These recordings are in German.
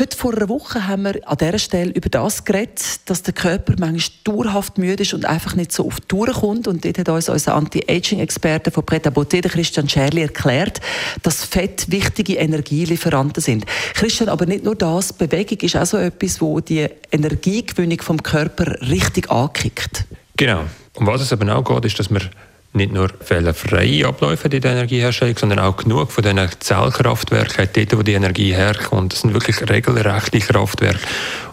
Heute vor einer Woche haben wir an dieser Stelle über das geredet, dass der Körper manchmal dauerhaft müde ist und einfach nicht so auf die Tour kommt. Und dort hat uns unser Anti-Aging-Experte von Preta Botte, Christian Scherli, erklärt, dass Fett wichtige Energielieferanten sind. Christian, aber nicht nur das, Bewegung ist auch so etwas, wo die Energiegewinnung vom Körper richtig ankickt. Genau. Um was es aber auch geht, ist, dass wir nicht nur fehlerfreie Abläufe in der Energieherstellung, sondern auch genug von diesen Zellkraftwerken, dort, wo die Energie herkommt. Das sind wirklich regelrechte Kraftwerke.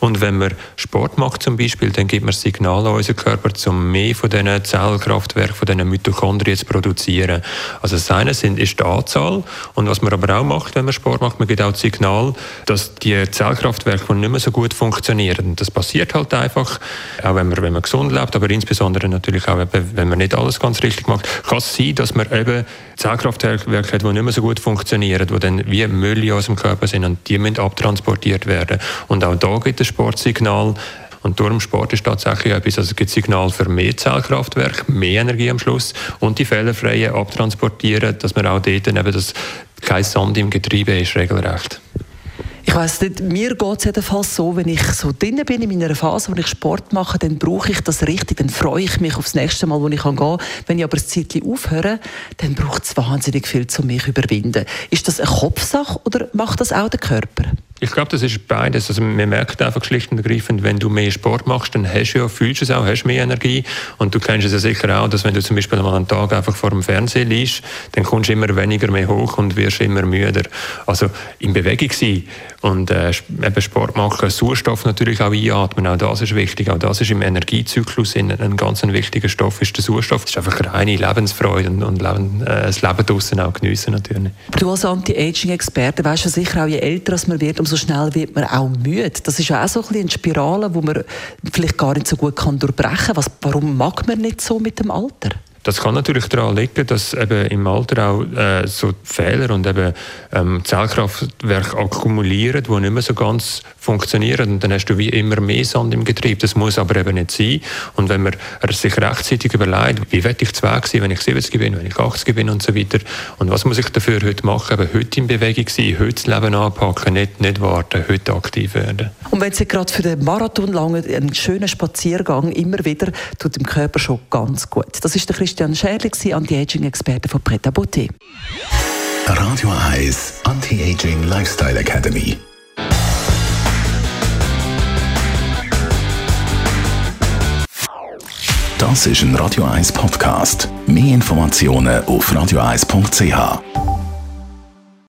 Und wenn man Sport macht zum Beispiel, dann gibt man Signale an unseren Körper, um mehr von diesen Zellkraftwerken, von diesen Mitochondrien zu produzieren. Also das eine ist die Anzahl. Und was man aber auch macht, wenn man Sport macht, man gibt auch das Signal, dass die Zellkraftwerke nicht mehr so gut funktionieren. Das passiert halt einfach, auch wenn man, wenn man gesund lebt, aber insbesondere natürlich auch, wenn man nicht alles ganz richtig macht, kann es sein, dass man eben Zellkraftwerke hat, die nicht mehr so gut funktionieren, die dann wie Müll in unserem Körper sind und die müssen abtransportiert werden. Und auch da gibt es Sportsignal. Und darum Sport ist tatsächlich etwas, also es gibt Signal für mehr Zellkraftwerke, mehr Energie am Schluss und die fehlerfreie abtransportieren, dass man auch dort eben das kein Sand im Getriebe ist, regelrecht. Ich weiss nicht, mir geht es jedenfalls so, wenn ich so drin bin in meiner Phase, wo ich Sport mache, dann brauche ich das richtig, dann freue ich mich aufs nächste Mal, wo ich gehen kann. Wenn ich aber ein Zeitchen aufhöre, dann braucht es wahnsinnig viel, um mich zu überwinden. Ist das eine Kopfsache oder macht das auch der Körper? Ich glaube, das ist beides. Also man merkt einfach schlicht und ergreifend, wenn du mehr Sport machst, dann hast du ja, fühlst du es auch, hast mehr Energie. Und du kennst es ja sicher auch, dass wenn du zum Beispiel mal einen Tag einfach vor dem Fernsehen liest, dann kommst du immer weniger mehr hoch und wirst immer müder. Also in Bewegung sein und äh, eben Sport machen, Sauerstoff natürlich auch einatmen, auch das ist wichtig. Auch das ist im Energiezyklus ein, ein ganz wichtiger Stoff, ist der Sauerstoff. Das ist einfach reine Lebensfreude und, und Leben, äh, das Leben draußen auch geniessen natürlich. Du als Anti-Aging-Experte weißt ja sicher auch, je älter man wird, umso schnell wird man auch müde. Das ist ja auch so ein eine Spirale, wo man vielleicht gar nicht so gut durchbrechen kann. Warum mag man nicht so mit dem Alter? Das kann natürlich daran liegen, dass eben im Alter auch äh, so Fehler und eben ähm, Zellkraftwerke akkumulieren, die nicht mehr so ganz funktionieren. Und dann hast du wie immer mehr Sand im Getriebe. Das muss aber eben nicht sein. Und wenn man sich rechtzeitig überlegt, wie werde ich zwei sein, wenn ich 70 bin, wenn ich 80 bin und so weiter. Und was muss ich dafür heute machen? Eben heute in Bewegung sein, heute das Leben anpacken, nicht, nicht warten, heute aktiv werden. Und wenn Sie gerade für den Marathon lange einen schönen Spaziergang immer wieder, tut dem Körper schon ganz gut. Das ist der Christian Scherli, Anti-Aging-Experte von Preta Beauté. Radio 1 Anti-Aging Lifestyle Academy. Das ist ein Radio 1 Podcast. Mehr Informationen auf radio1.ch.